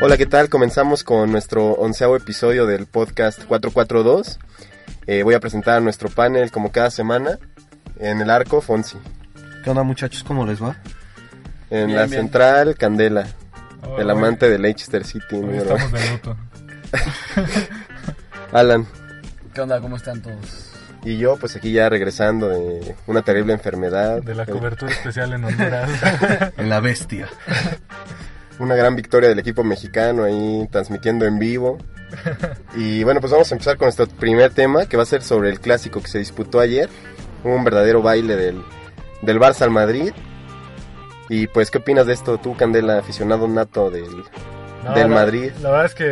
Hola, ¿qué tal? Comenzamos con nuestro onceavo episodio del podcast 442. Eh, voy a presentar a nuestro panel como cada semana. En el arco, Fonsi. ¿Qué onda muchachos? ¿Cómo les va? En Bien, la bien. central, Candela. Oh, el amante de Leicester City. Hoy estamos de luto. Alan. ¿Qué onda? ¿Cómo están todos? Y yo, pues aquí ya regresando de una terrible enfermedad. De la Eh, cobertura especial en Honduras. En la bestia. Una gran victoria del equipo mexicano ahí transmitiendo en vivo. Y bueno, pues vamos a empezar con nuestro primer tema que va a ser sobre el clásico que se disputó ayer. Un verdadero baile del, del Barça al Madrid. Y pues, ¿qué opinas de esto tú, Candela, aficionado nato del... No, Del la- Madrid. La verdad es que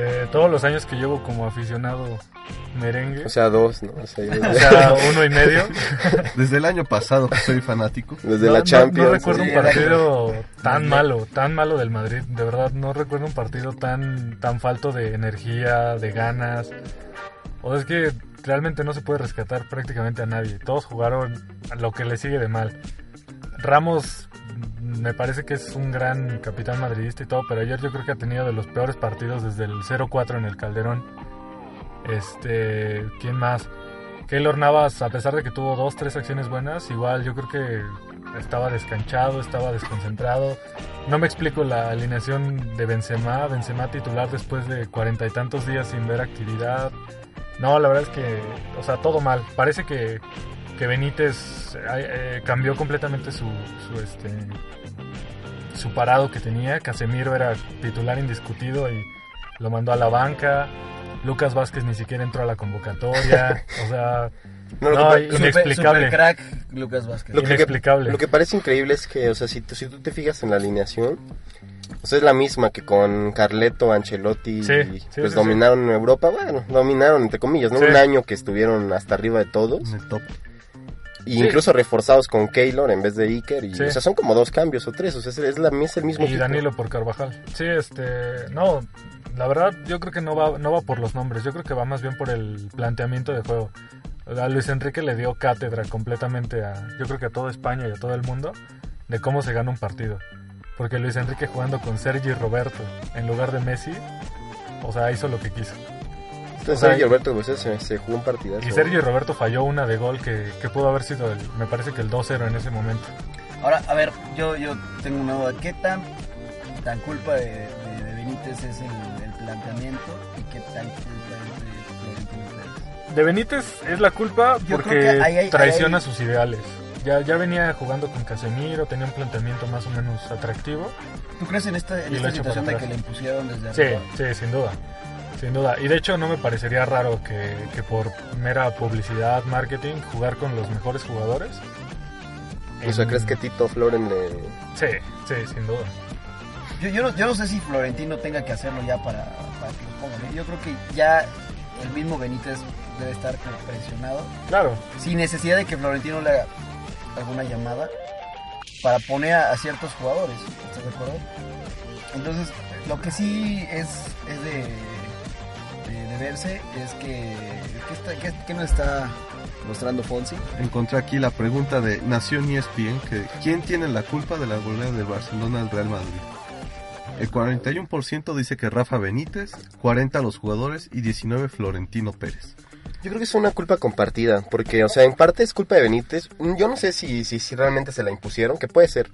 de todos los años que llevo como aficionado merengue, O sea, dos, ¿no? O sea, o sea, uno y medio, Desde el año pasado que soy fanático. desde no, la no- Champions. no recuerdo un partido tan malo, tan malo del Madrid. De verdad, no recuerdo un partido tan, tan falto de energía, de ganas. O sea, es que realmente no se puede rescatar prácticamente a nadie. Todos jugaron lo que le sigue de mal. Ramos me parece que es un gran capitán madridista y todo, pero ayer yo creo que ha tenido de los peores partidos desde el 0-4 en el Calderón. Este, ¿quién más? Keylor Navas, a pesar de que tuvo dos, tres acciones buenas, igual yo creo que estaba descanchado, estaba desconcentrado. No me explico la alineación de Benzema, Benzema titular después de cuarenta y tantos días sin ver actividad. No, la verdad es que, o sea, todo mal. Parece que, que Benítez eh, eh, cambió completamente su, su, este, su parado que tenía. Casemiro era titular indiscutido y lo mandó a la banca. Lucas Vázquez ni siquiera entró a la convocatoria. O sea, No, lo, No, que, Inexplicable. Super crack Lucas Vázquez. lo que- inexplicable. lo que parece increíble es que, o sea, si, tú- si tú te fijas en la alineación, o sea, es la misma que con Carleto, Ancelotti, Sí, y, sí, pues sí, dominaron en Europa. Bueno, dominaron entre comillas, ¿no? Sí. Un año que estuvieron hasta arriba de todos. En el top. Y incluso reforzados con Keylor en vez de Iker. Y, Sí. O sea, son como dos cambios o tres. O sea, es, es la, es el mismo y equipo. Danilo por Carvajal. Sí, este, no, la verdad yo creo que no va, no va por los nombres, yo creo que va más bien por el planteamiento de juego. A Luis Enrique le dio cátedra completamente a, yo creo que a toda España y a todo el mundo, de cómo se gana un partido. Porque Luis Enrique jugando con Sergi Roberto en lugar de Messi, o sea, hizo lo que quiso. Entonces, o sea, Sergio Alberto pues, se, se jugó un partidazo. Y Sergi Roberto falló una de gol que, que pudo haber sido, el- me parece que el 2-0 en ese momento. Ahora, a ver, yo, yo tengo una duda. ¿Qué tan, tan culpa de, de- de Benítez es el planteamiento y qué tan culpa es de Florentino Pérez? De Benítez es la culpa Yo porque hay- traiciona hay- sus ideales. Ya, ya venía jugando con Casemiro, tenía un planteamiento más o menos atractivo. ¿Tú crees en esta, en situación de que le impusieron desde Sí, arriba? sí, sin duda. Sin duda. Y de hecho no me parecería raro que, que por mera publicidad, marketing, jugar con los mejores jugadores. O sea, En- ¿crees que Tito Floren le... Sí, sí, sin duda. Yo, yo, no, yo no sé si Florentino tenga que hacerlo ya para, para que lo pongan. ¿eh? Yo creo que ya el mismo Benítez debe estar como presionado, Claro, sin necesidad de que Florentino le haga alguna llamada para poner a, a ciertos jugadores. ¿Estás de acuerdo? Entonces, lo que sí es, es de, de, de verse es que, que, está, nos está mostrando Fonsi. Encontré aquí la pregunta de Nación ESPN que ¿quién tiene la culpa de la goleada del Barcelona al Real Madrid? El 41% dice que Rafa Benítez, 40 los jugadores y 19 Florentino Pérez. Yo creo que es una culpa compartida, porque, o sea, en parte es culpa de Benítez. Yo no sé si, si, si realmente se la impusieron, que puede ser.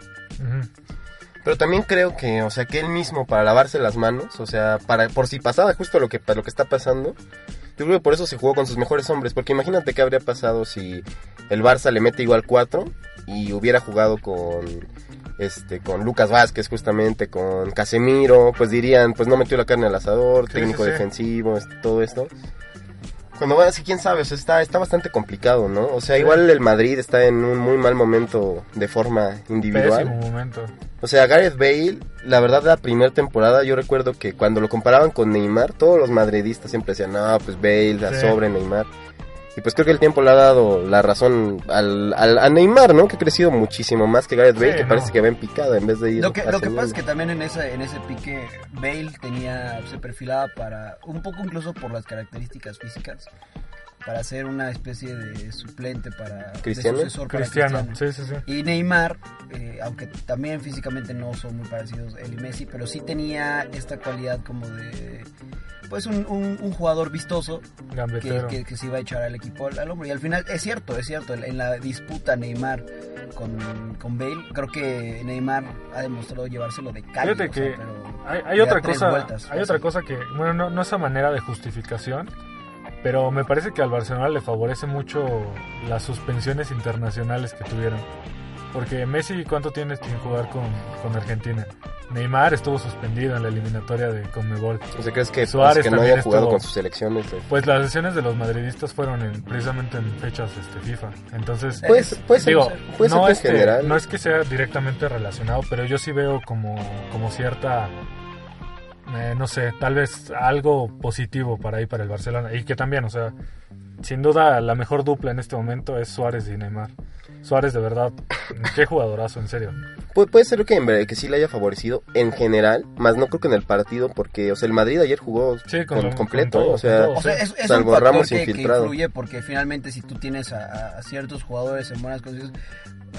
Pero también creo que, o sea, que él mismo para lavarse las manos, o sea, para por si pasaba justo lo que lo que está pasando, yo creo que por eso se jugó con sus mejores hombres, porque imagínate qué habría pasado si el Barça le mete igual 4 y hubiera jugado con este con Lucas Vázquez justamente, con Casemiro, pues dirían, pues no metió la carne al asador, Sí, técnico sí, sí. defensivo, este, todo esto. Cuando van así, quién sabe, o sea, está, está bastante complicado, ¿no? O sea, igual el Madrid está en un muy mal momento de forma individual. Pésimo momento. O sea, Gareth Bale, la verdad, la primera temporada, yo recuerdo que cuando lo comparaban con Neymar, todos los madridistas siempre decían, no, pues Bale, la sobre Neymar. Y pues creo que el tiempo le ha dado la razón al, al- a Neymar, ¿no? Que ha crecido muchísimo más que Gareth Bale, Sí, que no. parece que va en picada en vez de ir Lo que, lo que pasa es que también en ese, en ese pique Bale tenía, se perfilaba para, un poco incluso por las características físicas, para ser una especie de suplente para... de ¿Cristiano? sucesor para Cristiano, Cristiano. sí, sí, sí. Y Neymar, eh, aunque también físicamente no son muy parecidos él y Messi, pero sí tenía esta cualidad como de... Pues un, un- un jugador vistoso que, Gambetero. que- que se iba a echar al equipo al, al hombro. Y al final, es cierto, es cierto, en la disputa Neymar con, con Bale, creo que Neymar ha demostrado llevárselo de calle. Fíjate o sea, que pero Hay, otra cosa, vueltas, hay otra cosa que, bueno, no, no esa manera de justificación, pero me parece que al Barcelona le favorece mucho las suspensiones internacionales que tuvieron. Porque Messi, ¿cuánto tienes sin jugar con, con Argentina? Neymar estuvo suspendido en la eliminatoria de Conmebol. O sea, ¿crees que, Suárez pues, que no haya jugado estuvo- con sus selecciones? eh? Pues las sesiones de los madridistas fueron en- precisamente en fechas este, FIFA. Entonces, digo, puede ser no, que en este, general. no es que sea directamente relacionado, pero yo sí veo como, como cierta, eh, no sé, tal vez algo positivo para ahí, para el Barcelona. Y que también, o sea, sin duda la mejor dupla en este momento es Suárez y Neymar. Suárez de verdad, qué jugadorazo, en serio. Pu- puede ser que, en verdad- que sí le haya favorecido en general, más no creo que en el partido, porque, o sea, el Madrid ayer jugó Sí, con con- lo- completo, con todo, o sea, con O sea, es, es Salvo un factor Ramos que, que infiltrado. influye porque finalmente si tú tienes a, a- a ciertos jugadores en buenas condiciones,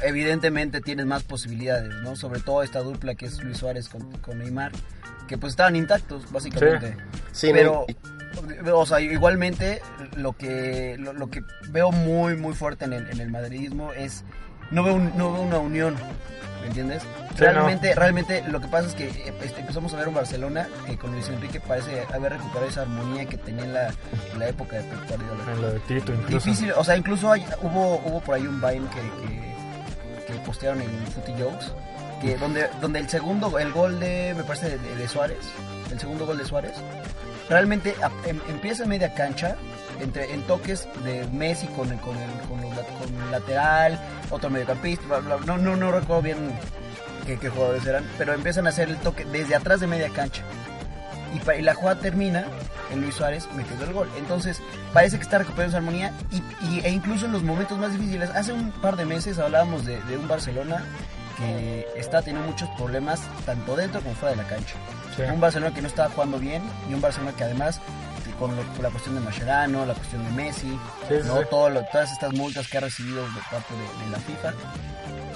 evidentemente tienes más posibilidades, ¿no? Sobre todo esta dupla que es Luis Suárez con, con Neymar, que pues estaban intactos, básicamente. sí, ¿no? Pero, o sea, igualmente lo que lo, lo que veo muy muy fuerte en el, en el madridismo es no veo un- no veo una unión, ¿me entiendes? Sí, realmente realmente lo que pasa es que este, empezamos a ver un Barcelona que con Luis Enrique parece haber recuperado esa armonía que tenía en la, en la época de Pep Guardiola. En lo de Tito incluso. Difícil, o sea, incluso hay- hubo hubo por ahí un Vine que, que postearon en Footy Jokes que donde donde el segundo el gol de me parece de, de- Suárez, el segundo gol de Suárez realmente a- em- empieza en media cancha entre en toques de Messi con el con el, con lat- con el lateral, otro mediocampista, bla, bla, no no no recuerdo bien qué, qué jugadores eran, pero empiezan a hacer el toque desde atrás de media cancha. Y, la jugada termina en Luis Suárez metiendo el gol. Entonces, parece que está recuperando esa armonía y, y- e incluso en los momentos más difíciles. Hace un par de meses hablábamos de, de un Barcelona que está teniendo muchos problemas tanto dentro como fuera de la cancha. Sí. Un Barcelona que no estaba jugando bien y un Barcelona que además con, lo- con la cuestión de Mascherano, la cuestión de Messi, sí, ¿no? sí. Todo lo- todas estas multas que ha recibido de parte de, de la FIFA,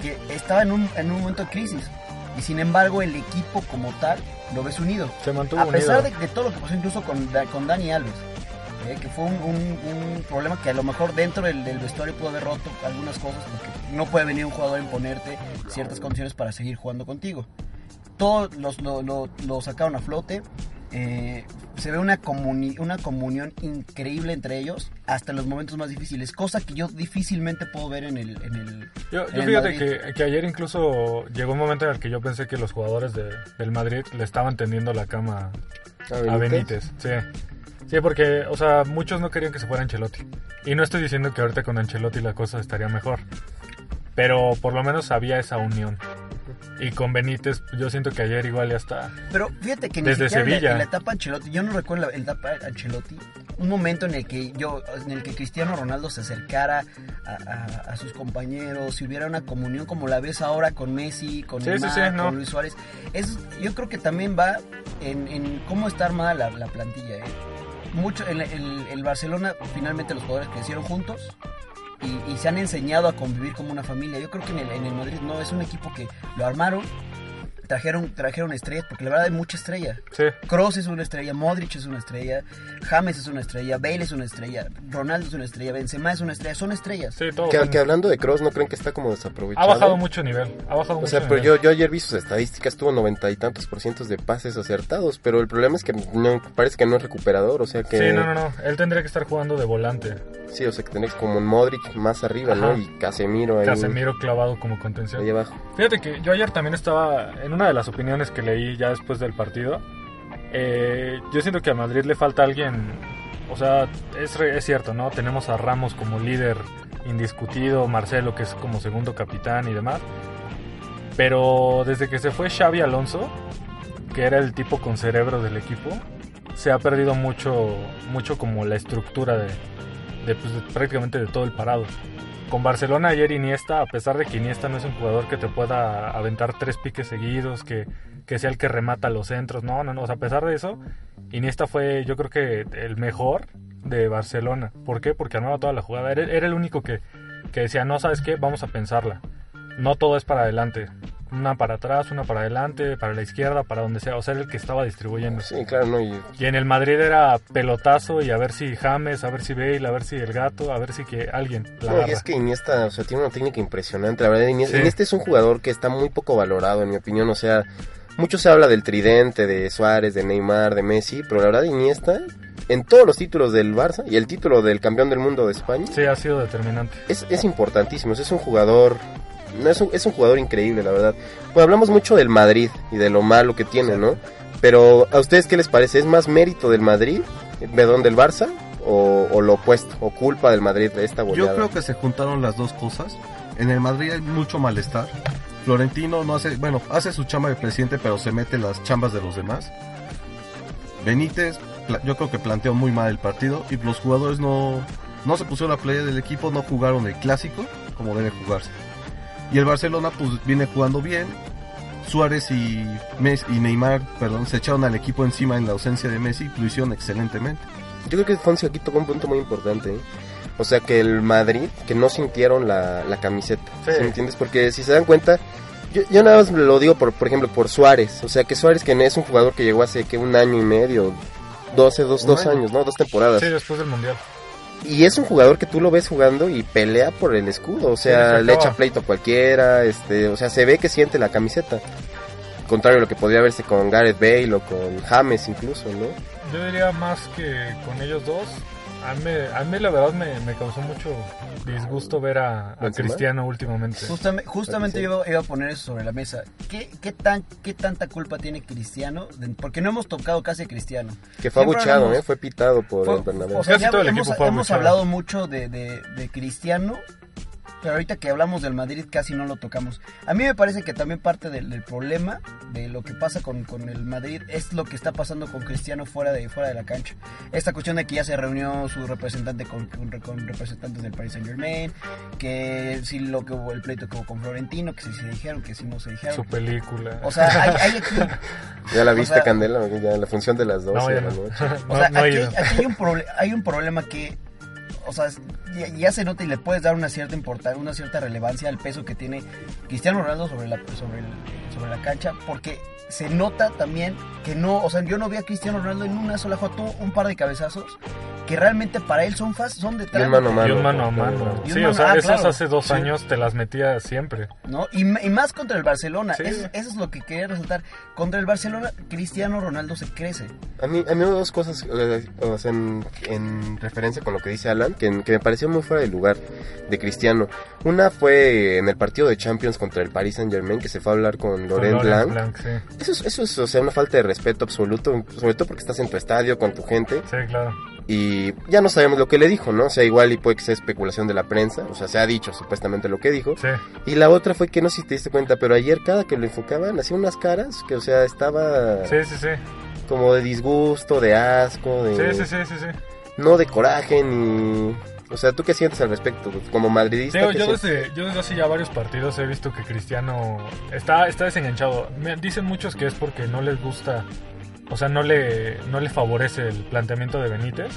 que estaba en un, en un momento de crisis. Y sin embargo el equipo como tal lo ves unido. Se mantuvo A pesar unido. de, de todo lo que pasó incluso con, con Dani Alves, ¿eh? que fue un, un- un problema que a lo mejor dentro del, del vestuario pudo haber roto algunas cosas, porque no puede venir un jugador a imponerte ciertas condiciones para seguir jugando contigo. Todos los, lo, lo- lo sacaron a flote. Eh, se ve una, comuni- una comunión increíble entre ellos hasta en los momentos más difíciles, cosa que yo difícilmente puedo ver en el... En el Yo, en yo el fíjate que, que ayer incluso llegó un momento en el que yo pensé que los jugadores de- del Madrid le estaban tendiendo la cama a Benítez. Sí. Sí, porque, o sea, muchos no querían que se fuera Ancelotti. Y no estoy diciendo que ahorita con Ancelotti la cosa estaría mejor. Pero por lo menos había esa unión. Y con Benítez, yo siento que ayer igual ya está. Pero fíjate que ni Desde siquiera en la- Sevilla. En la etapa Ancelotti, yo no recuerdo la, la etapa Ancelotti, un momento en el que yo, en el que Cristiano Ronaldo se acercara a, a- a sus compañeros, si hubiera una comunión como la ves ahora con Messi, con Sí, Neymar, sí, sí, no. con Luis Suárez. Es, yo creo que también va en, en cómo está armada la, la plantilla. ¿eh? Mucho, el, el- el Barcelona, finalmente los jugadores crecieron juntos. Y, y se han enseñado a convivir como una familia. Yo creo que en el, en el Madrid no, es un equipo que lo armaron, trajeron, trajeron estrellas, porque la verdad hay mucha estrella. Sí. Kroos es una estrella, Modric es una estrella, James es una estrella, Bale es una estrella, Ronaldo es una estrella, Benzema es una estrella, son estrellas. Sí, todo. Que, que hablando de Cross, ¿no creen que está como desaprovechado? Ha bajado mucho nivel. Ha bajado O mucho sea, pero nivel. yo, yo ayer vi sus estadísticas, tuvo noventa y tantos por cientos de pases acertados, pero el problema es que no, parece que no es recuperador, o sea que... Sí, no, no, no. Él tendría que estar jugando de volante. Sí, o sea que tenés como un Modric más arriba, Ajá. ¿no? Y Casemiro ahí, Casemiro clavado como contención. ahí abajo. Fíjate que yo ayer también estaba en una de las opiniones que leí ya después del partido. eh, yo siento que a Madrid le falta alguien o sea, es, re- es cierto, ¿no? Tenemos a Ramos como líder indiscutido, Marcelo que es como segundo capitán y demás. Pero desde que se fue Xavi Alonso, que era el tipo con cerebro del equipo, se ha perdido mucho, mucho como la estructura de, de, pues, prácticamente de todo el parado. Con Barcelona ayer Iniesta, a pesar de que Iniesta no es un jugador que te pueda aventar tres piques seguidos, que, que sea el que remata los centros, no, no, no, a pesar de eso, Iniesta fue yo creo que el mejor de Barcelona. ¿Por qué? Porque armaba toda la jugada. Era, era el único que, que decía, no, ¿sabes qué? Vamos a pensarla. No todo es para adelante. Una para atrás, una para adelante, para la izquierda, para donde sea. O sea, era el que estaba distribuyendo. Sí, claro, ¿no? Y Y en el Madrid era pelotazo y a ver si James, a ver si Bale, a ver si el gato, a ver si que alguien la No, y es que Iniesta, o sea, tiene una técnica impresionante. La verdad, Iniesta, Sí. Iniesta es un jugador que está muy poco valorado, en mi opinión. O sea, mucho se habla del tridente, de Suárez, de Neymar, de Messi, pero la verdad, Iniesta, en todos los títulos del Barça y el título del campeón del mundo de España, Sí, ha sido determinante. es, es importantísimo. Es un jugador. No, es, un, es un jugador increíble, la verdad. Pues hablamos mucho del Madrid y de lo malo que tiene, ¿no? Pero, ¿a ustedes qué les parece? ¿Es más mérito del Madrid, perdón, del Barça? O, lo opuesto, o culpa del Madrid de esta goleada. Yo creo que se juntaron las dos cosas. En el Madrid hay mucho malestar. Florentino no hace, bueno, hace su chamba de presidente, pero se mete las chambas de los demás. Benítez, yo creo que planteó muy mal el partido y los jugadores no, no se pusieron la playa del equipo, no jugaron el clásico como debe jugarse. Y el Barcelona pues viene jugando bien. Suárez y, Mes- y Neymar, perdón, se echaron al equipo encima en la ausencia de Messi, y lo hicieron excelentemente. Yo creo que Fonsi aquí tocó un punto muy importante. ¿eh? O sea, que el Madrid, que no sintieron la, la camiseta. Sí. ¿sí me entiendes? Porque si se dan cuenta, yo, yo nada más lo digo, por, por ejemplo, por Suárez. O sea, que Suárez, que es un jugador que llegó hace que un año y medio, 12, dos, dos año. años, ¿no? Dos temporadas. Sí, después del Mundial. Y es un jugador que tú lo ves jugando y pelea por el escudo. O sea, le echa pleito a cualquiera. Este, o sea, se ve que siente la camiseta. Contrario a lo que podría verse con Gareth Bale o con James incluso, ¿no? Yo diría más que con ellos dos. A mí, a mí la verdad me, me causó mucho disgusto ver a, a. Cristiano últimamente. Justamente, justamente Sí. yo iba, iba a poner eso sobre la mesa. ¿Qué, qué, tan, ¿Qué tanta culpa tiene Cristiano? De- porque no hemos tocado casi a Cristiano. Que fue hablamos- ¿eh? Fue pitado por Fue- el Bernabéu. o sea, Casi ya todo el hemos, equipo fue hemos hablado mucho de, de, de Cristiano, pero ahorita que hablamos del Madrid casi no lo tocamos. A mí me parece que también parte del, del problema de lo que pasa con, con el Madrid es lo que está pasando con Cristiano fuera de, fuera de la cancha. Esta cuestión de que ya se reunió su representante con, con, con representantes del Paris Saint Germain, que sí lo que hubo el pleito que hubo con Florentino, que sí se dijeron, que sí no se dijeron. Su película. O sea, hay, hay aquí ¿Ya la o viste, sea- Candela? Ya la función de las 12 no, de ya la no. O sea, No- no he aquí, ido. aquí hay, un proble- hay un problema que, o sea, es- ya, ya se nota y le puedes dar una cierta importancia, una cierta relevancia al peso que tiene Cristiano Ronaldo sobre la, sobre, el- sobre la cancha, porque se nota también que no, o sea, yo no vi a Cristiano Ronaldo en una sola jugada, tuvo un par de cabezazos que realmente para él son fast, son de Y un mano a mano. y un mano a mano. Sí, mano- o sea, ah, esos claro. hace dos Sí. años te las metía siempre. ¿no? Y, y más contra el Barcelona, Sí. es- eso es lo que quería resaltar. Contra el Barcelona, Cristiano Ronaldo se crece. A mí, a mí dos cosas o sea, en, en referencia con lo que dice Alan, que, que me pareció muy fuera de lugar de Cristiano. Una fue en el partido de Champions contra el Paris Saint Germain, que se fue a hablar con Laurent Laurent Blanc. sí. Eso es, eso es, o sea, una falta de respeto absoluto, sobre todo porque estás en tu estadio con tu gente. Sí, claro. Y ya no sabemos lo que le dijo, ¿no? O sea, igual y puede que sea especulación de la prensa, o sea, se ha dicho supuestamente lo que dijo. Sí. Y la otra fue que no sé si te diste cuenta, pero ayer cada que lo enfocaban hacía unas caras que, o sea, estaba Sí, sí, sí. como de disgusto, de asco, de... Sí, sí, sí, sí, sí. No de coraje ni... O sea, ¿tú qué sientes al respecto? Como madridista, Digo, ¿qué yo, desde, yo desde hace ya varios partidos he visto que Cristiano está, está desenganchado. Me dicen muchos que es porque no les gusta, o sea, no le, no le favorece el planteamiento de Benítez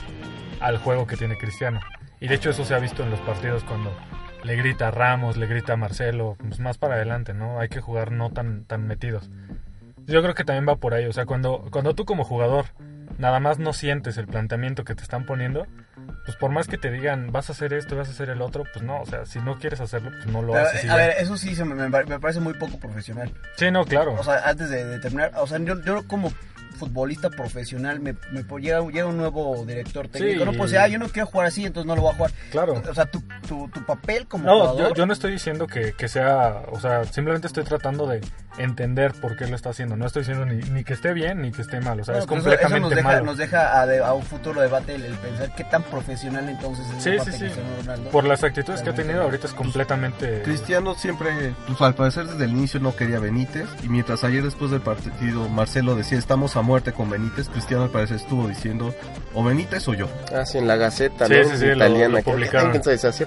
al juego que tiene Cristiano. Y de hecho eso se ha visto en los partidos cuando le grita a Ramos, le grita a Marcelo, pues más para adelante, ¿no? Hay que jugar no tan, tan metidos. Yo creo que también va por ahí, o sea, cuando, cuando tú como jugador nada más no sientes el planteamiento que te están poniendo, pues por más que te digan vas a hacer esto, vas a hacer el otro, pues no, o sea, si no quieres hacerlo, pues no lo Pero, haces. eh, ya. a ver, eso sí se me, me pare- me parece muy poco profesional. Sí, no, claro. O sea, antes de, de terminar, o sea, yo, yo como futbolista profesional, me, me llega, llega un nuevo director técnico, Sí. no decir, ah, yo no quiero jugar así, entonces no lo voy a jugar. claro. O sea, tu, tu, tu papel como No, jugador... yo, yo no estoy diciendo que, que sea, o sea, simplemente estoy tratando de, entender por qué lo está haciendo. No estoy diciendo ni, ni que esté bien ni que esté mal, o sea, es pues eso- completamente nos deja, malo. nos deja a, de- a un futuro debate el, el pensar qué tan profesional entonces es Sí, sí, sí. Ronaldo. Por las actitudes que ha tenido ahorita es completamente... Cristiano siempre, pues al parecer desde el inicio no quería Benítez y mientras ayer después del partido Marcelo decía estamos a muerte con Benítez, Cristiano al parecer estuvo diciendo o Benítez o yo. Ah, sí, en la Gaceta, Sí, ¿no? sí, sí, lo- Italiana. lo que- publicaron.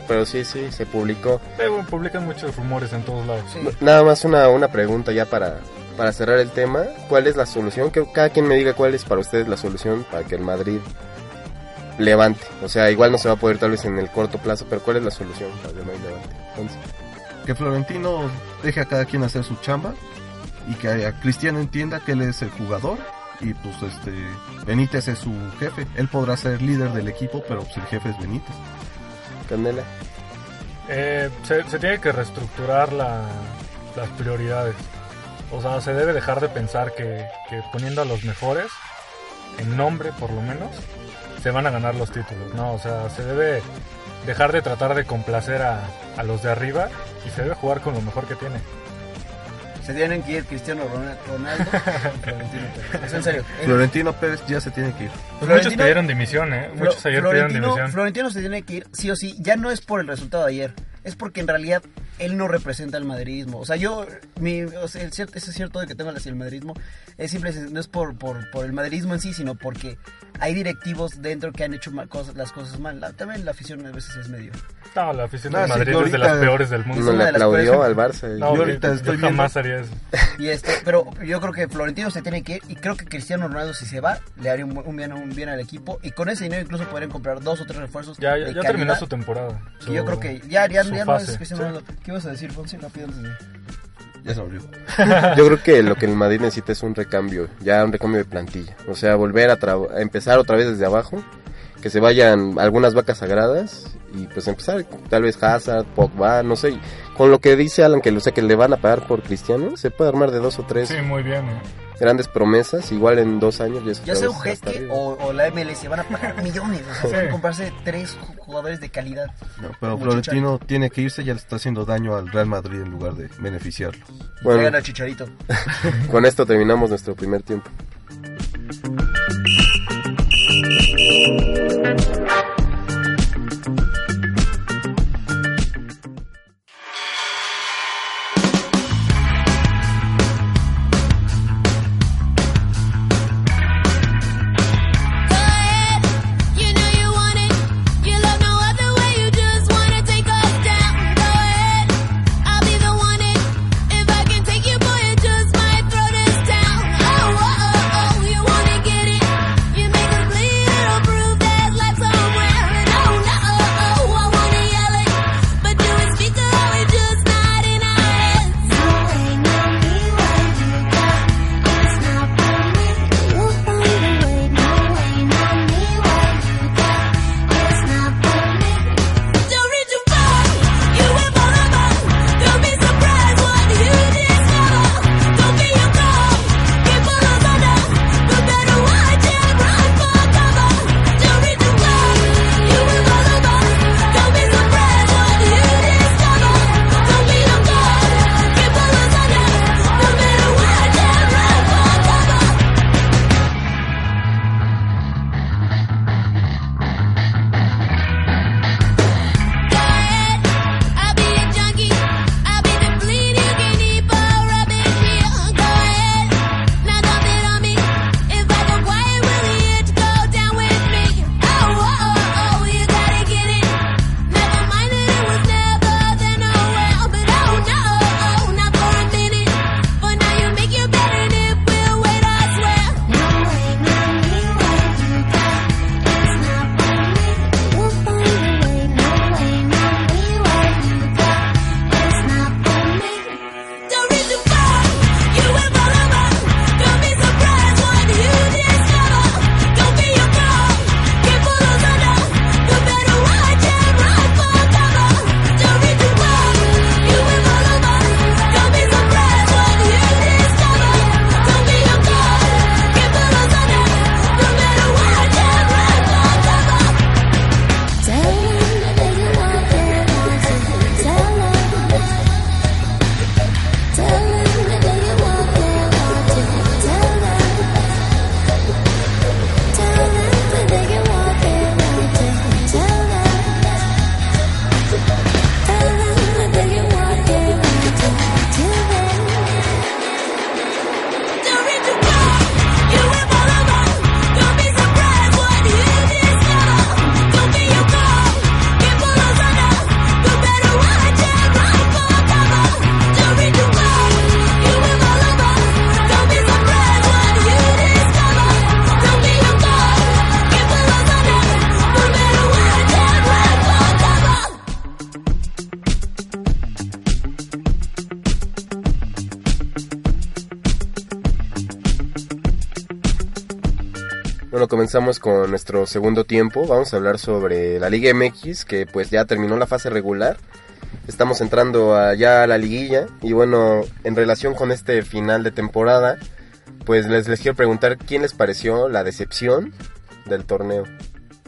Pero sí, sí, se publicó. Eh, bueno, publican muchos rumores en todos lados. Sí. Nada más una, una pregunta ya para, para cerrar el tema. ¿Cuál es la solución? Que cada quien me diga cuál es para ustedes la solución para que el Madrid levante. O sea, igual no se va a poder tal vez en el corto plazo, pero ¿cuál es la solución para que el Madrid levante? Entonces, Que Florentino deje a cada quien hacer su chamba y que a Cristiano entienda que él es el jugador y pues este Benítez es su jefe. Él podrá ser líder del equipo, pero pues el jefe es Benítez. Candela. Eh, se, se tiene que reestructurar la- las prioridades. O sea, se debe dejar de pensar que, que poniendo a los mejores, en nombre por lo menos, se van a ganar los títulos. No, o sea, se debe dejar de tratar de complacer a, a los de arriba y se debe jugar con lo mejor que tiene. Se tienen que ir Cristiano Ronaldo, Florentino Pérez. Es en serio. Florentino Pérez ya se tiene que ir. Pues muchos pidieron dimisión, ¿eh? Muchos Flo- ayer pidieron dimisión. Florentino se tiene que ir sí o sí. Ya no es por el resultado de ayer. Es porque en realidad él no representa el madridismo. O sea, yo, mi, o sea, el cier- ese es cierto de que tengo hacia el madridismo. Es simple, no es por, por, por el madridismo en sí, sino porque hay directivos dentro que han hecho mal- cosas, las cosas mal. La- también la afición a veces es medio. No, la afición Ah, de Madrid yo es de las peores del No mundo. una le aplaudió al Barça. No, Yo ahorita yo estoy jamás haría eso. Y este, pero yo creo que Florentino se tiene que ir y creo que Cristiano Ronaldo si se va le haría un, un bien, un bien al equipo y con ese dinero incluso podrían comprar dos o tres refuerzos. Ya, ya, ya terminó su temporada. Que yo su- creo que ya, ya, su ya no es. Cristiano Sí. ¿Qué ibas a decir, Fonsi? Rápido antes de... Ya se olvidó. Yo creo que lo que el Madrid necesita es un recambio, ya un recambio de plantilla. O sea, volver a, tra- a empezar otra vez desde abajo, que se vayan algunas vacas sagradas y pues empezar tal vez Hazard, Pogba, no sé. Con lo que dice Alan, que, o sea, que le van a pagar por Cristiano, se puede armar de dos o tres Sí, muy bien. ¿eh? Grandes promesas, igual en dos años. Ya, es Ya sea un jeque o, o la MLS van a pagar millones. O sea, Sí. pueden comprarse tres ju- jugadores de calidad. No, pero Florentino tiene que irse, ya le está haciendo daño al Real Madrid en lugar de beneficiarlo. Bueno. Traigan a Chicharito. Con esto terminamos nuestro primer tiempo. Comenzamos con nuestro segundo tiempo. Vamos a hablar sobre la Liga MX, que pues ya terminó la fase regular. Estamos entrando allá a la liguilla. Y bueno, en relación con este final de temporada, pues les, les quiero preguntar quién les pareció la decepción del torneo.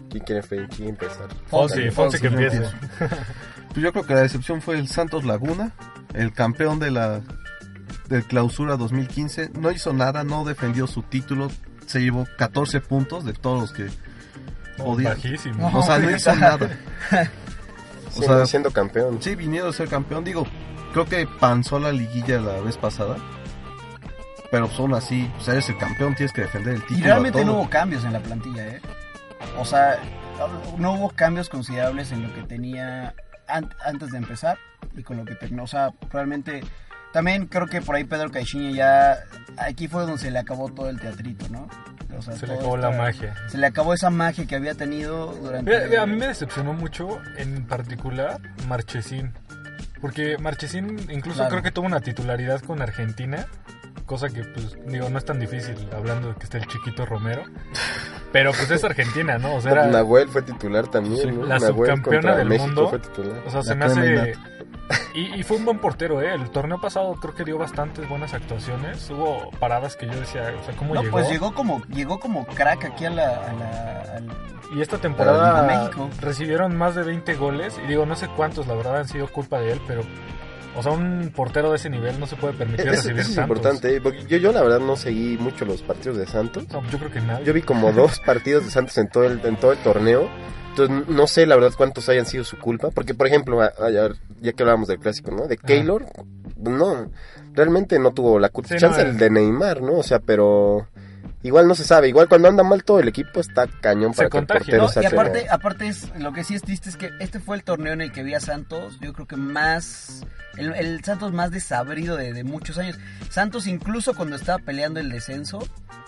¿Quién quiere fe- quién empezar? Fonsi, Fonsi que empiece. Pues yo creo que la decepción fue el Santos Laguna, el campeón de la del clausura 2015. No hizo nada, no defendió su título, se llevó 14 puntos de todos los que podía. Bajísimo. O sea, no hizo nada. O Siendo, sea, siendo campeón. sí, vinieron a ser campeón. Digo, creo que panzó la liguilla la vez pasada. Pero son así, o sea, eres el campeón, tienes que defender el título. Y realmente no hubo cambios en la plantilla, ¿eh? O sea, no hubo cambios considerables en lo que tenía an- antes de empezar y con lo que terminó. O sea, realmente también creo que por ahí Pedro Caixinha ya aquí fue donde se le acabó todo el teatrito, ¿no? O sea, Se le acabó la magia. Se le acabó esa magia que había tenido durante Mira, mira, a mí me decepcionó mucho, en particular, Marchesín. Porque Marchesín incluso Claro. creo que tuvo una titularidad con Argentina. Cosa que, pues, digo, no es tan difícil hablando de que esté el chiquito Romero. Pero, pues, es Argentina, ¿no? O sea, era, Nahuel fue titular también. Sí, ¿no? la Nahuel subcampeona del México mundo. fue titular. o sea se me hace... Y, y fue un buen portero, ¿eh? El torneo pasado creo que dio bastantes buenas actuaciones. Hubo paradas que yo decía, o sea, ¿cómo No, llegó? pues llegó como llegó como crack aquí a la, a la- al- Y esta temporada México. recibieron más de 20 goles. Y digo, no sé cuántos, la verdad, han sido culpa de él, pero... O sea, un portero de ese nivel no se puede permitir Eso, recibir eso es importante, ¿eh? porque yo, yo la verdad no seguí mucho los partidos de Santos. No, yo creo que nadie. Yo vi como dos partidos de Santos en todo el, en todo el torneo. Entonces no sé la verdad cuántos hayan sido su culpa. Porque por ejemplo, a- a- ya, que hablábamos del clásico, ¿no? De Keylor, no, realmente no tuvo la culpa. Sí, Chance no, el de Neymar, ¿no? O sea, pero igual no se sabe. Igual cuando anda mal todo el equipo está cañón Se para que el portero No, y aparte, aparte es, lo que sí es triste es que este fue el torneo en el que vi a Santos, yo creo que más, el, el Santos más desabrido de, de muchos años. Santos incluso cuando estaba peleando el descenso,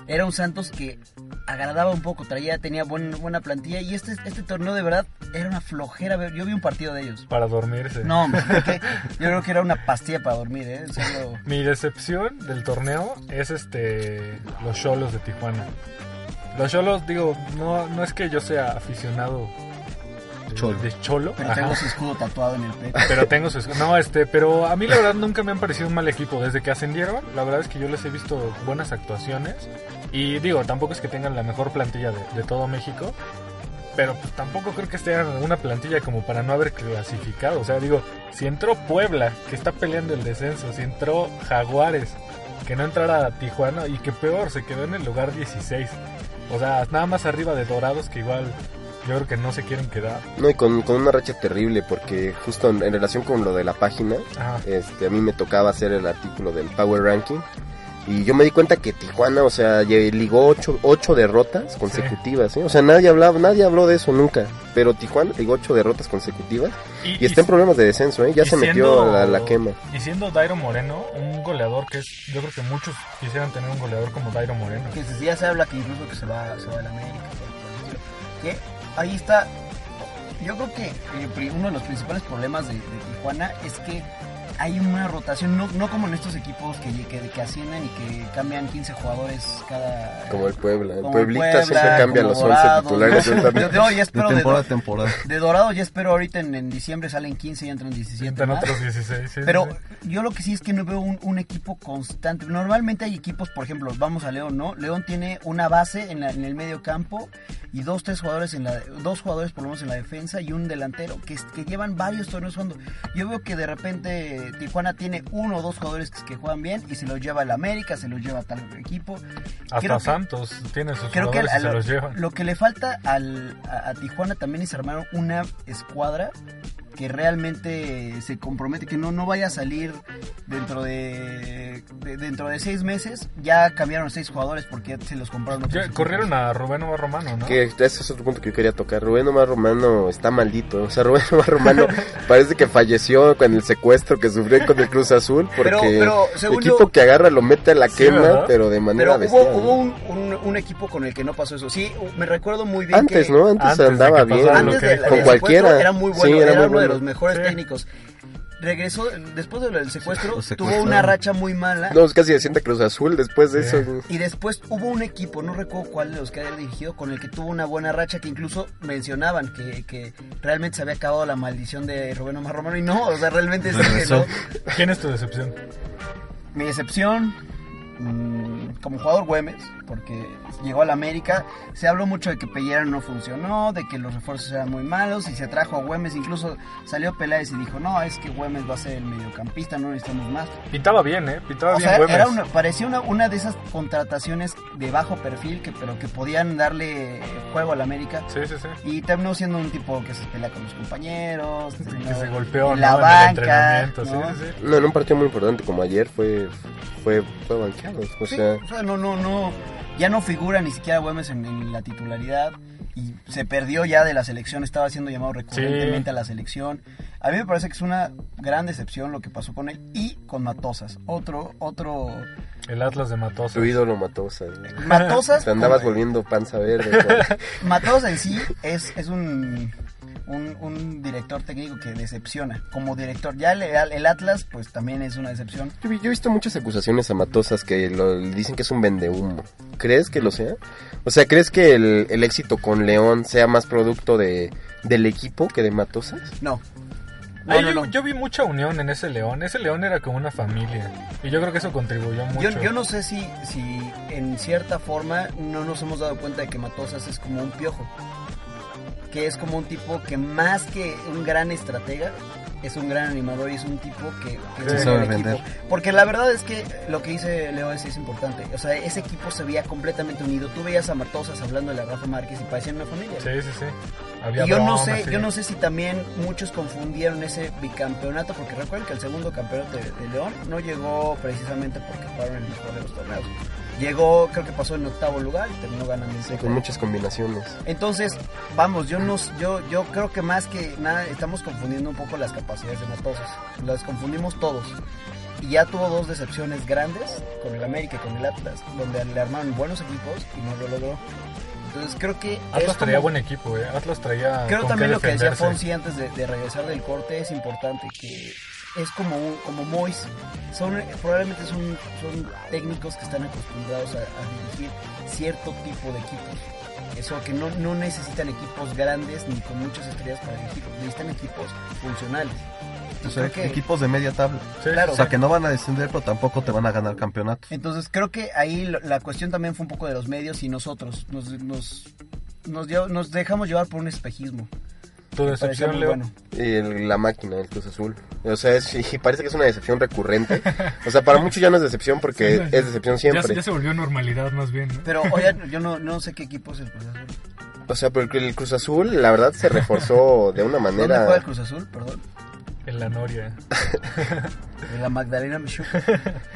era un Santos que agradaba un poco, traía, tenía buen- buena plantilla y este, este torneo de verdad era una flojera. Yo vi un partido de ellos. Para dormirse. No, que- yo creo que era una pastilla para dormir, ¿eh? Mi decepción del torneo es este los Cholos de Tijuana. Los Cholos, digo, no, no es que yo sea aficionado Cholo. de Cholo, Pero ajá, tengo su escudo tatuado en el pecho. pero tengo su no este, pero a mí la verdad nunca me han parecido un mal equipo desde que ascendieron. La verdad es que yo les he visto buenas actuaciones y digo, tampoco es que tengan la mejor plantilla de, de todo México. Pero pues tampoco creo que estén una plantilla como para no haber clasificado. O sea, digo, si entró Puebla, que está peleando el descenso, si entró Jaguares, que no entrara a Tijuana, y que peor, se quedó en el lugar 16. O sea, nada más arriba de Dorados, que igual yo creo que no se quieren quedar. No, y con, con una racha terrible, porque justo en, en relación con lo de la página, Ajá. este, a mí me tocaba hacer el artículo del Power Ranking. Y yo me di cuenta que Tijuana, o sea, ligó ocho, ocho derrotas consecutivas, ¿eh? O sea, nadie hablaba, nadie habló de eso nunca. Pero Tijuana ligó ocho derrotas consecutivas y está en problemas de descenso, ¿eh? Ya y se metió siendo- a la, la quema. Y siendo Dairo Moreno, un goleador que es, yo creo que muchos quisieran tener un goleador como Dairo Moreno. que ya se habla que incluso que se va, se va a la América. todo ahí está. Yo creo que eh, uno de los principales problemas de, de Tijuana es que hay una rotación, no, no como en estos equipos que, que, que ascienden y que cambian 15 jugadores cada... Como el Puebla. El Pueblita Puebla, siempre cambia los 11 Dorados, titulares. ¿no? yo De espero de, temporada a temporada. de Dorado ya espero ahorita en, en diciembre salen 15 y entran 17 Están más. otros 16. sí, sí, Pero sí. yo lo que sí es que no veo un, un equipo constante. Normalmente hay equipos, por ejemplo, vamos a León, ¿no? León tiene una base en, la- en el medio campo y dos, tres jugadores en la, dos jugadores por lo menos en la defensa y un delantero que, que llevan varios torneos jugando. Yo veo que de repente Tijuana tiene uno o dos jugadores que, que juegan bien y se los lleva el América, se los lleva tal equipo. Hasta creo que- Santos tiene sus Creo que jugadores y lo, se los llevan. lo que le falta al, a, a Tijuana también es armar una escuadra que realmente se compromete, que no, no vaya a salir dentro de, de- dentro de seis meses. Ya cambiaron seis jugadores porque ya se los compraron. otros Ya equipos. corrieron a Rubén Omar Romano, ¿no? Que ese es otro punto que yo quería tocar. Rubén Omar Romano está maldito. O sea, Rubén Omar Romano parece que falleció con el secuestro que sufrió con el Cruz Azul. Porque Pero- pero, según equipo yo- que agarra lo mete a la Sí, quema, ¿verdad? pero de manera Pero hubo, un, un- un equipo con el que no pasó eso. Sí, me recuerdo muy bien Antes, que ¿no? Antes, andaba bien. antes de. Con cualquiera. era muy bueno, Sí, era era, muy uno de los mejores Sí. técnicos. regresó, después del secuestro, tuvo una racha muy mala. No, es casi se siente Cruz Azul después de Sí. eso. Y después hubo un equipo, no recuerdo cuál de los que había dirigido, con el que tuvo una buena racha que incluso mencionaban que, que realmente se había acabado la maldición de Rubén Omar Romano y no, o sea, realmente es que no. ¿Quién es tu decepción? Mi decepción, mm, como jugador Güemes, porque llegó al América, se habló mucho de que Pelleira no funcionó, de que los refuerzos eran muy malos y se trajo a Güemes, incluso salió Peláez y dijo, no, es que Güemes va a ser el mediocampista, no necesitamos más. Pintaba bien, ¿eh? Pintaba O bien sea, Güemes. era una, parecía una, una de esas contrataciones de bajo perfil, que pero que podían darle juego al América. Sí, sí, sí. Y terminó siendo un tipo que se pelea con los compañeros, Que se golpeó en ¿no? la en el banca, entrenamiento. Sí, ¿no? sí, sí. No, en un partido muy importante como ayer fue fue, fue banqueado. O Sí, sea, o sea, no, no, no, ya no figura ni siquiera Güemes en, en la titularidad y se perdió ya de la selección, estaba siendo llamado recurrentemente Sí. a la selección. A mí me parece que es una gran decepción lo que pasó con él y con Matosas. Otro, otro, El Atlas de Matosas. tu ídolo Matosa. Matosas. Te andabas volviendo panza verde. Matosas en sí es, es un, un, un director técnico que decepciona. Como director, ya el, el Atlas, pues también es una decepción. Yo, yo he visto muchas acusaciones a Matosas que lo, dicen que es un vendehumo. ¿Crees que lo sea? O sea, ¿crees que el, el éxito con León sea más producto de, del equipo que de Matosas? No. Ay, No, no, yo, no. yo vi mucha unión en ese león. Ese león era como una familia. Y yo creo que eso contribuyó mucho. Yo, yo no sé si, si en cierta forma no nos hemos dado cuenta de que Matosas es como un piojo. Que es como un tipo que más que un gran estratega, es un gran animador y es un tipo que, que Sí. une Sabe vender. Porque la verdad es que lo que dice Leo es, es importante. O sea, ese equipo se veía completamente unido. Tú veías a Matosas hablando de la Rafa Márquez y parecían una familia. Sí, sí, sí. Había Y yo no sé, sí. yo no sé si también muchos confundieron ese bicampeonato, porque recuerden que el segundo campeonato de, de León no llegó precisamente porque fueron el mejor de los torneos. Llegó, creo que pasó en octavo lugar y terminó ganando el Con segundo. muchas combinaciones. Entonces, vamos, yo no, yo, yo creo que más que nada estamos confundiendo un poco las capacidades de Matosas. Las confundimos todos. Y ya tuvo dos decepciones grandes con el América y con el Atlas, donde le armaron buenos equipos y no lo logró. Entonces creo que Atlas traía como- buen equipo, ¿eh? Atlas traía. Creo con también qué lo que decía. Fonsi antes de, de regresar del corte es importante, que es como un- como Mois, son probablemente son, son técnicos que están acostumbrados a, a dirigir cierto tipo de equipos. Eso que no, no necesitan equipos grandes ni con muchas estrellas para dirigir, necesitan equipos funcionales. O sea, Creo que- equipos de media tabla. Sí, Claro. O sea, que no van a descender, pero tampoco te van a ganar campeonatos. Entonces creo que ahí lo- la cuestión también fue un poco de los medios y nosotros nos, nos, nos, dio- nos dejamos llevar por un espejismo. Tu decepción, Leo. bueno. Y el- la máquina del Cruz Azul. O sea, es, y parece que es una decepción recurrente. O sea, para muchos ya no es decepción porque Sí, es decepción Ya, siempre. ya se volvió normalidad más bien. ¿no? Pero oye, yo no, no sé qué equipo es el Cruz Azul. O sea, porque el Cruz Azul, la verdad, se reforzó de una ¿Dónde juega el manera... Cruz Azul? Perdón. En la Noria. De la Magdalena Michoacán.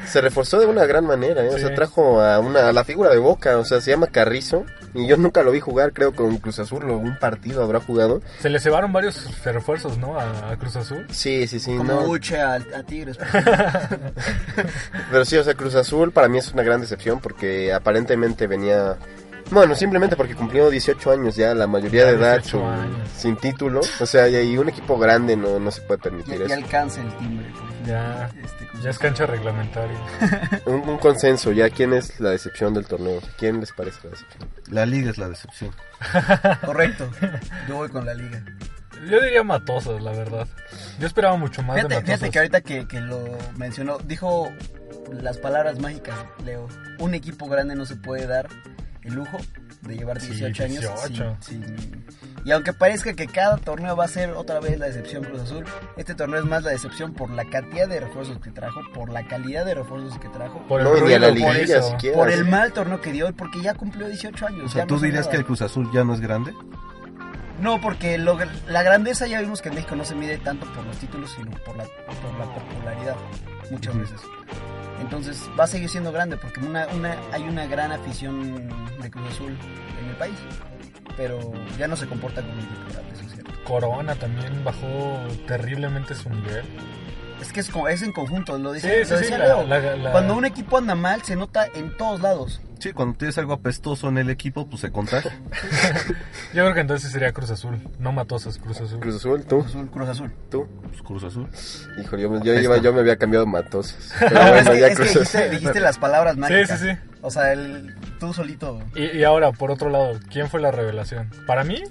Se reforzó de una gran manera, ¿eh? O sea, trajo a, una, a la figura de Boca, o sea, se llama Carrizo. Y yo nunca lo vi jugar, creo, con Cruz Azul, o un partido habrá jugado. Se le cebaron varios refuerzos, ¿no? A, a Cruz Azul. Sí, sí, sí, Como no. Uche a, a Tigres. Pero sí, o sea, Cruz Azul para mí es una gran decepción porque aparentemente venía... Bueno, simplemente porque cumplió 18 años ya, la mayoría Ya de edad 18 sin, años. sin título. O sea, y, y un equipo grande no, no se puede permitir ya eso. alcanza el timbre. fin. Ya, Este, ya es cancha reglamentaria. Un, un consenso, ya, ¿quién es la decepción del torneo? ¿Quién les parece la decepción? La liga es la decepción. Correcto. Yo voy con la liga. Yo diría Matosas, la verdad. Yo esperaba mucho más de Fíjate, Matosas. fíjate que ahorita que, que lo mencionó, dijo las palabras mágicas, Leo. Un equipo grande no se puede dar el lujo de llevar Sí, 18 años 18. sin- sin- Y aunque parezca que cada torneo va a ser otra vez la decepción Cruz Azul, este torneo es más la decepción por la cantidad de refuerzos que trajo, por la calidad de refuerzos que trajo, Por el No, la por liguilla eso. siquiera. por sí. el mal torneo que dio y porque ya cumplió 18 años. O sea, ya ¿tú no dirías nada. que el Cruz Azul ya no es grande? No, porque lo- la grandeza ya vimos que en México no se mide tanto por los títulos, sino por la, por la popularidad, muchas veces. Entonces va a seguir siendo grande porque una, una, hay una gran afición de Cruz Azul en el país, pero ya no se comporta como un equipo grande, eso es cierto. Corona también bajó terriblemente su nivel. Es que es, es en conjunto, lo decía, sí, lo sí. decía la- Leo. la- la- Cuando un equipo anda mal, se nota en todos lados. Sí, cuando tienes algo apestoso en el equipo, pues se contagia. Yo creo que entonces sería Cruz Azul, no Matosas, Cruz Azul. Cruz Azul, tú, Cruz Azul, Cruz Azul. tú. Pues Cruz Azul. Híjole, yo, yo, iba- yo me había cambiado matosas. Pero No, es bueno, que, ya es que Cruz dijiste, Azul. dijiste las palabras mágicas. sí, sí. O sea, el, tú solito. Y, y ahora, por otro lado, ¿quién fue la revelación? Para mí,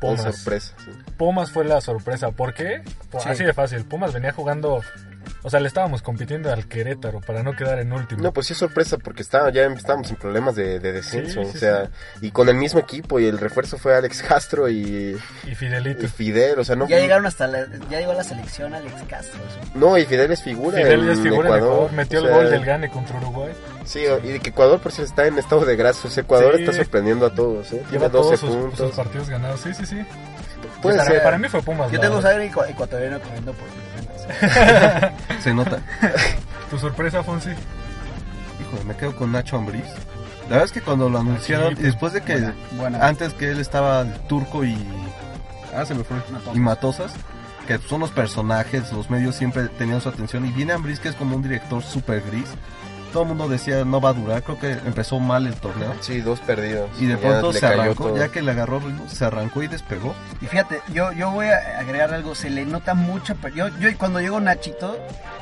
Pumas. sorpresa, sí. Pumas fue la sorpresa. ¿Por qué? Pues Sí. Así de fácil. Pumas venía jugando. O sea, le estábamos compitiendo al Querétaro para no quedar en último. No, pues sí es sorpresa porque estaba, ya estábamos en problemas de, de descenso, Sí, sí, o sea, y con el mismo equipo y el refuerzo fue Alex Castro y, Y Fidelito. y Fidel, o sea, no Ya llegaron hasta la, ya llegó a la selección Alex Castro. eso. No, y Fidel es figura Fidel en es figura Ecuador. en Ecuador. Metió o el gol del Gane contra Uruguay. Sí, y de que Ecuador por si está en estado de gracia, o sea, Ecuador Sí. está sorprendiendo a todos, ¿eh? Tiene Lleva 12 todos sus, puntos. sus partidos ganados. Sí, sí, sí. Puede Para- ser. Para mí fue Pumas. Yo tengo sangre ecua- ecuatoriano corriendo por venas. Se nota. Tu sorpresa, Fonsi. Híjole, me quedo con Nacho Ambriz. La verdad es que cuando lo anunciaron, y después de que Buena, buena. antes que él estaba el turco y. Ah, se me fue. Matosas. Y Matosas, que son los personajes, los medios siempre tenían su atención. Y viene Ambriz, que es como un director super gris. Todo el mundo decía no va a durar. Creo que empezó mal el torneo. Sí, dos perdidos. Y de pronto se arrancó, todo. ya que le agarró ritmo, se arrancó y despegó. Y fíjate, yo, yo voy a agregar algo, se le nota mucha... per- Yo, yo cuando llegó Nachito,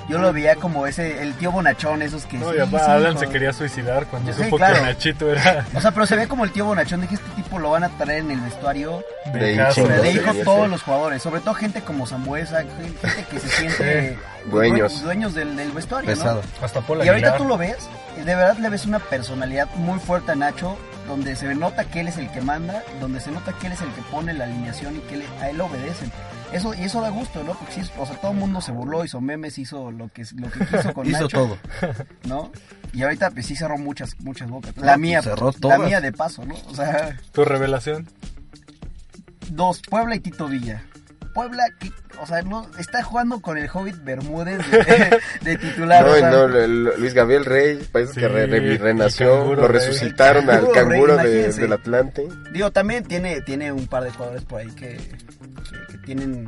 yo lo veía como ese, el tío bonachón, esos que... No, sí, y sí, Alan hijo. se quería suicidar cuando supo claro. que Nachito era O sea, pero se ve como el tío bonachón, que este tipo lo van a traer en el vestuario, de, De todos los jugadores, sobre todo gente como Zambuesa, gente que se siente... Dueños. Dueños del, del vestuario, ¿no? Pesado. Hasta Paul Y ahorita tú lo ves, y de verdad le ves una personalidad muy fuerte a Nacho, donde se nota que él es el que manda, donde se nota que él es el que pone la alineación y que le- a él obedecen. Eso, y eso da gusto, ¿no? Porque sí, o sea, todo el mundo se burló, hizo memes, hizo lo que, lo que quiso con Hizo Nacho, todo. ¿no? Y ahorita pues sí cerró muchas, muchas bocas. La No, mía, cerró la todas. mía de paso, ¿no? O sea, Tu revelación. dos, Puebla y Tito Villa. Puebla, que, o sea, no, está jugando con el Hobbit Bermúdez de, de titular. No, o sea, Luis Gabriel Rey, parece Sí, que re- re- el renació, canguro lo resucitaron al canguro rey, de- del Atlante. Digo, también tiene, tiene un par de jugadores por ahí que, que, que tienen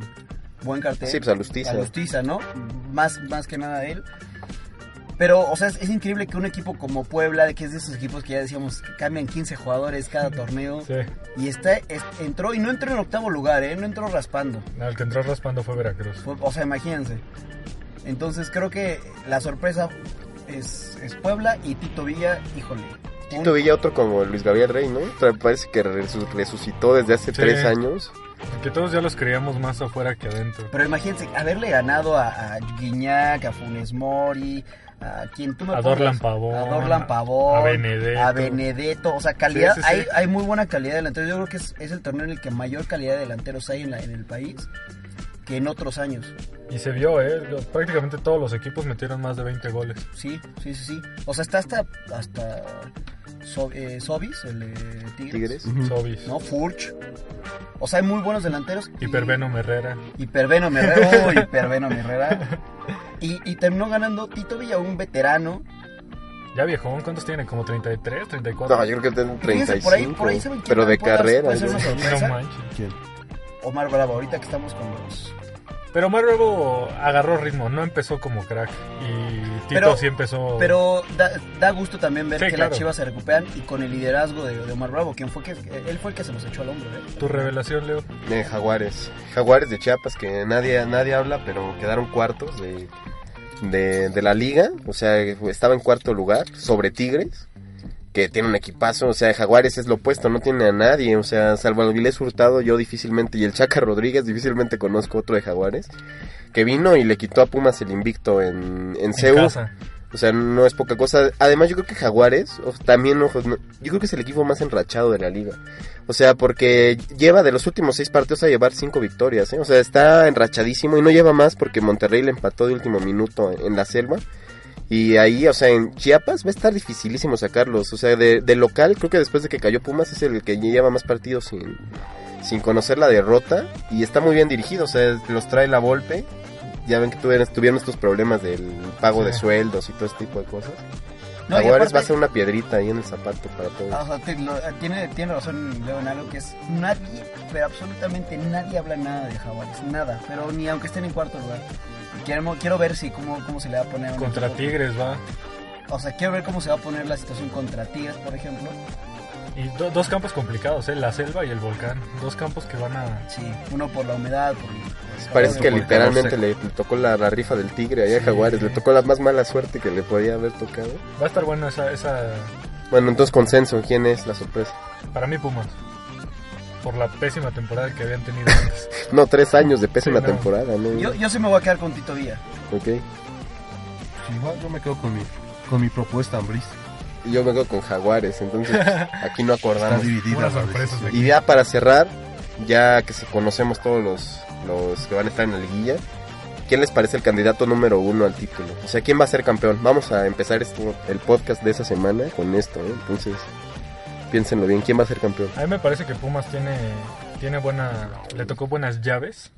buen cartel. Sí, pues a Lustiza. A Lustiza, ¿no? Más, más que nada él. Pero, o sea, es, es increíble que un equipo como Puebla, que es de esos equipos que ya decíamos que cambian 15 jugadores cada torneo, Sí. y está, es- entró, y no entró en octavo lugar, ¿eh? No entró raspando. No, el que entró raspando fue Veracruz. Fue- O sea, imagínense. Entonces creo que la sorpresa es, es Puebla y Tito Villa, híjole. Tito Villa, otro como Luis Gabriel Rey, ¿no? Parece que resu- resucitó desde hace Sí. tres años. Que todos ya los creíamos más afuera que adentro. Pero imagínense, haberle ganado a, a Guiñac, a Funes Mori, a quien tú me A Dorlan Pavón, a Dorlan Pavón, a Benedetto. a Benedetto, o sea, calidad, Sí, sí, sí. Hay, hay muy buena calidad de delanteros. Yo creo que es, es el torneo en el que mayor calidad de delanteros hay en, la- en el país que en otros años. Y se vio, ¿eh? Prácticamente todos los equipos metieron más de 20 goles. Sí, sí, sí, sí. O sea, está hasta, hasta So- eh, Sobis, el Tigres. Tigres. Ujú. Sobis. ¿No? Furch. O sea, hay muy buenos delanteros. y- Hiperveno Herrera. Hiperveno Herrera. uy, Hiperveno Herrera. Y, y terminó ganando Tito Villa, un veterano. Ya viejón, ¿cuántos tiene? ¿Como 33, 34? No, yo creo que tiene Fíjense, 35. por ahí- por ahí saben quién pero de puede- carrera. puede ser. Omar Bravo, ahorita que estamos con los... Pero Omar Bravo agarró ritmo, no empezó como crack. Y Tito Pero- sí empezó. Pero da, da gusto también ver Sí, que claro. las chivas se recuperan y con el liderazgo de, de Omar Bravo, quien fue que él fue el que se nos echó al hombro. ¿eh? Tu revelación, Leo. Eh, Jaguares. Jaguares de Chiapas que nadie, nadie habla, pero quedaron cuartos de, de, de la liga. O sea, estaba en cuarto lugar sobre Tigres, que tiene un equipazo. O sea, Jaguares es lo opuesto, no tiene a nadie. O sea, salvo al Vilés Hurtado, yo difícilmente, y el Chaca Rodríguez, difícilmente conozco otro de Jaguares. Que vino y le quitó a Pumas el invicto en, en casa. O sea, no es poca cosa. Además, yo creo que Jaguares, o- también, ojos, no- yo creo que es el equipo más enrachado de la liga. O sea, porque lleva de los últimos seis partidos a llevar cinco victorias, ¿eh? O sea, está enrachadísimo y no lleva más porque Monterrey le empató de último minuto en la selva. Y ahí, o sea, en Chiapas va a estar dificilísimo sacarlos. O sea, de, de local, creo que después de que cayó Pumas es el que lleva más partidos sin, sin conocer la derrota. Y está muy bien dirigido, o sea, los trae la Volpe. Ya ven que tuvieron, tuvieron estos problemas del pago de sueldos y todo este tipo de cosas. No, aparte- va a ser una piedrita ahí en el zapato para todos. Ah, o sea, te- lo- tiene, tiene razón Leo en algo que es nadie, pero absolutamente nadie habla nada de Jaguares, nada, pero ni aunque estén en cuarto lugar. Quiero, quiero ver si cómo, cómo se le va a poner Contra. Tigres va. o sea, quiero ver cómo se va a poner la situación contra Tigres, por ejemplo. Y do- dos campos complicados, ¿eh? la selva y el volcán. Dos campos que van a... Sí, uno por la humedad, por... por- Parece que literalmente le, le tocó la, la rifa del tigre allá a Jaguares. Le tocó la más mala suerte que le podía haber tocado. Va a estar buena esa, esa... Bueno, entonces consenso. ¿Quién es la sorpresa? Para mí Pumas. Por la pésima temporada que habían tenido antes. No, tres años de pésima Sí, no. temporada, ¿no? Yo, yo sí me voy a quedar con Tito Villa. Ok. Sí, igual yo me quedo con mi, con mi propuesta, Ambris. Y yo me quedo con Jaguares, entonces aquí no acordamos. dividida Y ya para cerrar, ya que se conocemos todos los, los que van a estar en la liguilla, ¿quién les parece el candidato número uno al título? O sea, ¿quién va a ser campeón? Vamos a empezar esto, el podcast de esa semana con esto, ¿eh? Entonces, piénsenlo bien, ¿quién va a ser campeón? A mí me parece que Pumas tiene, tiene buena... Le tocó buenas llaves.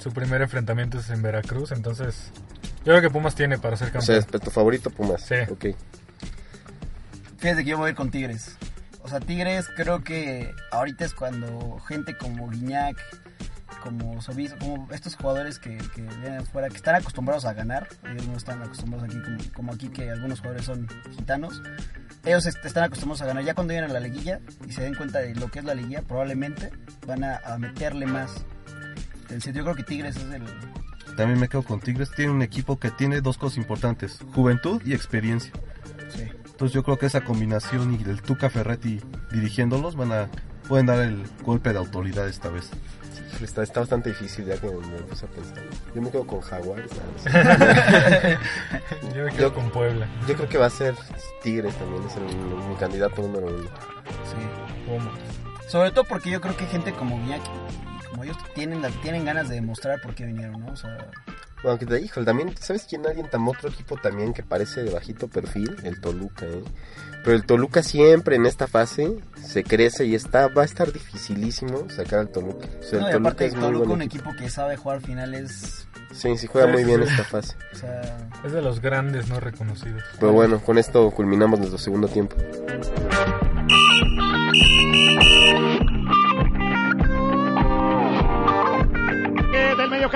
Su primer enfrentamiento es en Veracruz, entonces... Yo creo que Pumas tiene para ser O sea, campeón. es tu favorito Pumas. Sí. Ok. Fíjate que yo voy a ir con Tigres. O sea, Tigres creo que ahorita es cuando gente como Guiñac, como Sobizo, como estos jugadores que, que vienen fuera, que están acostumbrados a ganar, ellos no están acostumbrados aquí como, como aquí que algunos jugadores son gitanos, ellos est- están acostumbrados a ganar. Ya cuando vienen a la liguilla y se den cuenta de lo que es la liguilla, probablemente van a, a meterle más. Entonces, yo creo que Tigres es el... También me quedo con Tigres. Tiene un equipo que tiene dos cosas importantes: juventud y experiencia. Sí. Entonces yo creo que esa combinación y del Tuca Ferretti dirigiéndolos van a pueden dar el golpe de autoridad esta vez. Está, está bastante difícil ya que me puse a pensar. Yo me quedo con más. Yo me quedo Yo- con Puebla. Yo creo que va a ser Tigres también, es el, mi candidato número uno. Sí. Pumas. Sobre todo porque yo creo que gente como y como ellos tienen, la- tienen ganas de demostrar por qué vinieron, ¿no? O sea, Bueno, que te híjole, también, ¿sabes quién? Alguien tan otro equipo también que parece de bajito perfil, el Toluca, ¿eh? Pero el Toluca siempre en esta fase se crece y está, va a estar dificilísimo sacar al Toluca. O sea, no, el y aparte es muy Toluca buen un equipo que sabe jugar finales, Sí, sí juega muy bien esta fase. o sea, Es de los grandes no reconocidos. Pero bueno, con esto culminamos nuestro segundo tiempo.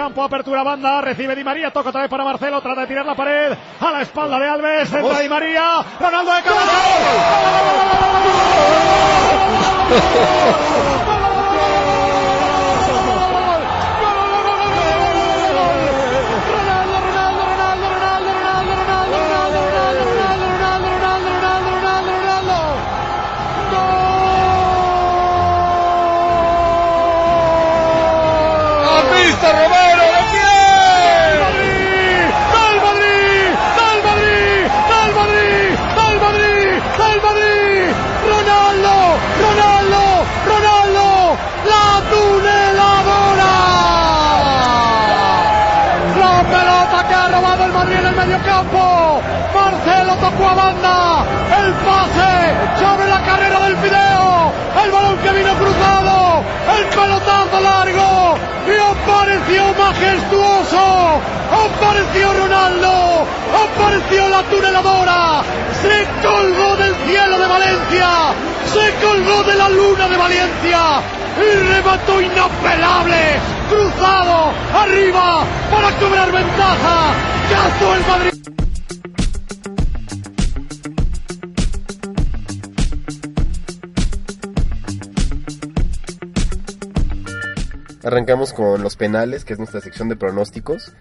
Campo, apertura banda, recibe Di María, toca otra vez para Marcelo, trata de tirar la pared, a la espalda de Alves, entra Di María, Ronaldo de cabeza. ¡Del banda. El pase sobre la carrera del Fideo. El balón que vino cruzado. El pelotazo largo. Y apareció majestuoso. Apareció Ronaldo. Apareció la tuneladora. Se colgó del cielo de Valencia. Se colgó de la luna de Valencia. Y remató inapelable. Cruzado. Arriba. Para cobrar ventaja. Cazó el Madrid. Arrancamos con los penales, que es nuestra sección de pronósticos.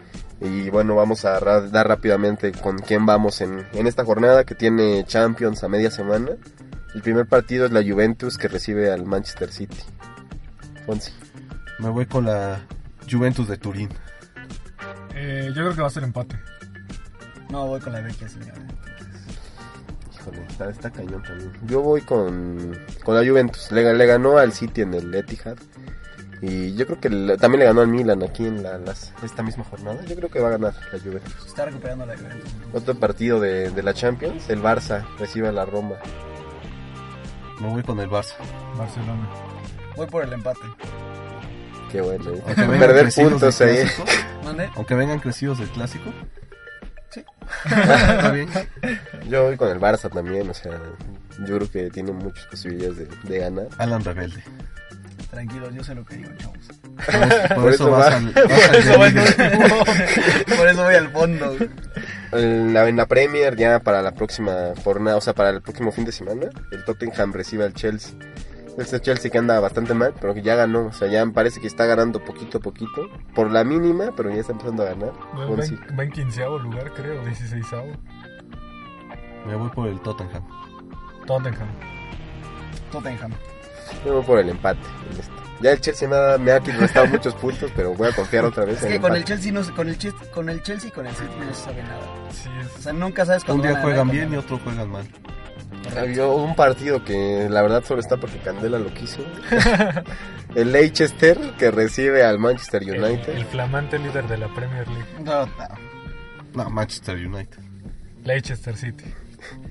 Y bueno, vamos a ra- dar rápidamente con quién vamos en, en esta jornada que tiene Champions a media semana. El primer partido es la Juventus que recibe al Manchester City. Fonsi. Me voy con la Juventus de Turín. Eh, yo creo que va a ser empate. no voy con la vecchia señora. Híjole, está, está cañón también. Yo voy con, con la Juventus. Le, le ganó al City en el Etihad. Y yo creo que le- también le ganó al Milan aquí en la, las- esta misma jornada. Yo creo que va a ganar la Juventus. Se está recuperando la Juventus. Otro partido de, de la Champions, el Barça recibe a la Roma. Me voy con el Barça. Barcelona. Voy por el empate. Qué bueno. ¿eh? Aunque vengan Perder crecidos puntos ahí. aunque vengan crecidos del clásico. Sí. Está bien. Yo voy con el Barça también, o sea, yo creo que tiene muchas posibilidades de, de ganar. Alan Rebelde. Tranquilos, yo sé lo que digo, chavos. Por, Por eso eso vas va. al, vas al Por eso, por eso voy al fondo. en la, en la Premier ya para la próxima jornada, o sea, para el próximo fin de semana, el Tottenham recibe al Chelsea. Este Chelsea que anda bastante mal, pero que ya ganó, o sea, ya me parece que está ganando poquito a poquito, por la mínima, pero ya está empezando a ganar. Va en, sí. va en quinceavo lugar, creo, 16 Me voy por el Tottenham. Tottenham. Tottenham. Yo voy por el empate en esto. Ya el Chelsea me ha, me ha restado muchos puntos, pero voy a confiar otra vez Es en que el con el. Chelsea no con el Chelsea, con el Chelsea y con el City no se sabe nada. Sí, O es, sea, nunca sabes Un cuándo día van a juegan bien y otro juegan mal. Había un partido que la verdad solo está porque Candela lo quiso. el Leicester que recibe al Manchester el, United. el flamante líder de la Premier League. No, no. No, Manchester United. Leicester City.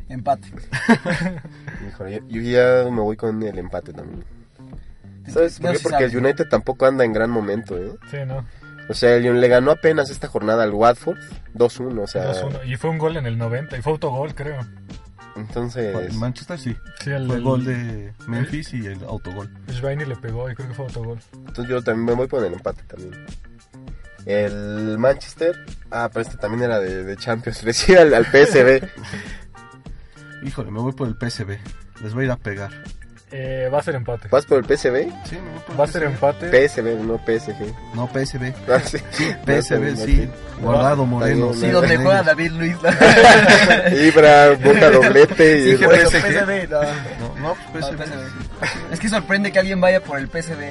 Empate. Híjole, yo, yo ya me voy con el empate también. ¿Sabes por No, qué? sí Porque el United tampoco anda en gran momento, ¿eh? Sí, ¿no? O sea, el- le ganó apenas esta jornada al Watford 2-1, o sea, 2-1. Y fue un gol en el 90. Y fue autogol, creo. entonces Manchester sí. Sí, el, Fue el gol de Memphis y el autogol. Schweini le pegó y creo que fue autogol. entonces yo también me voy con el empate también. El Manchester, ah, pero este también era de, de Champions, recibe al, al PSV. Híjole, me voy por el PSV. Les voy a ir a pegar. Eh, va a ser empate. ¿Vas por el PSV? Sí, me voy por el Va a ser PSV. empate. PSV, no PSG. No, PSV. Ah, sí. PSV, sí. Guardado, Moreno. Sí, bien, donde juega. David Luis. Ibra, Boca doblete y bueno, eso PSG. PSV, no. No, no, No, PSV. Es que sorprende que alguien vaya por el PSV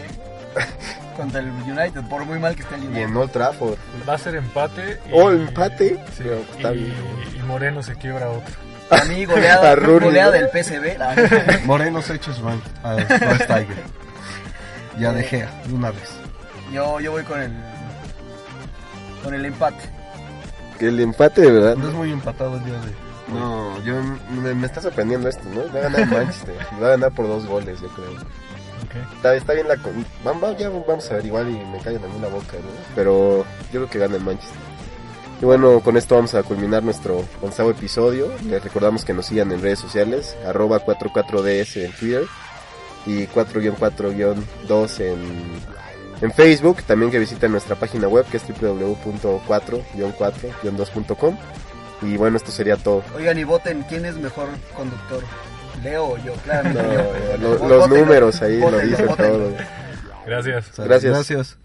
contra el United, por muy mal que esté el y United. en Old Trafford. Va a ser empate. Y, Oh, empate. Sí, Pero está y, bien. y Moreno se quiebra otro. A mí, goleada, goleada ¿no? del PSV. la- Moreno se echa Swan a Tiger. Ya dejé de una vez. Yo, yo voy con el con el empate. El empate, de verdad. No es muy empatado el día de. No, yo me, me está sorprendiendo esto, ¿no? Va a ganar Manchester. y Va a ganar por dos goles, yo creo. Está, está bien la... con- Vamos, ya vamos a ver, igual y me callan a mí la boca, ¿no? Pero yo creo que gana el Manchester. Y bueno, con esto vamos a culminar nuestro onceavo episodio. Les recordamos que nos sigan en redes sociales, arroba 44ds en Twitter y 4-4-2 en, en Facebook. También que visiten nuestra página web que es www.4-4-2.com. Y bueno, esto sería todo. Oigan y voten quién es mejor conductor. Leo o yo, No, claramente yo. lo- Vó- los números ahí lo dicen todo. Gracias. Gracias. Gracias.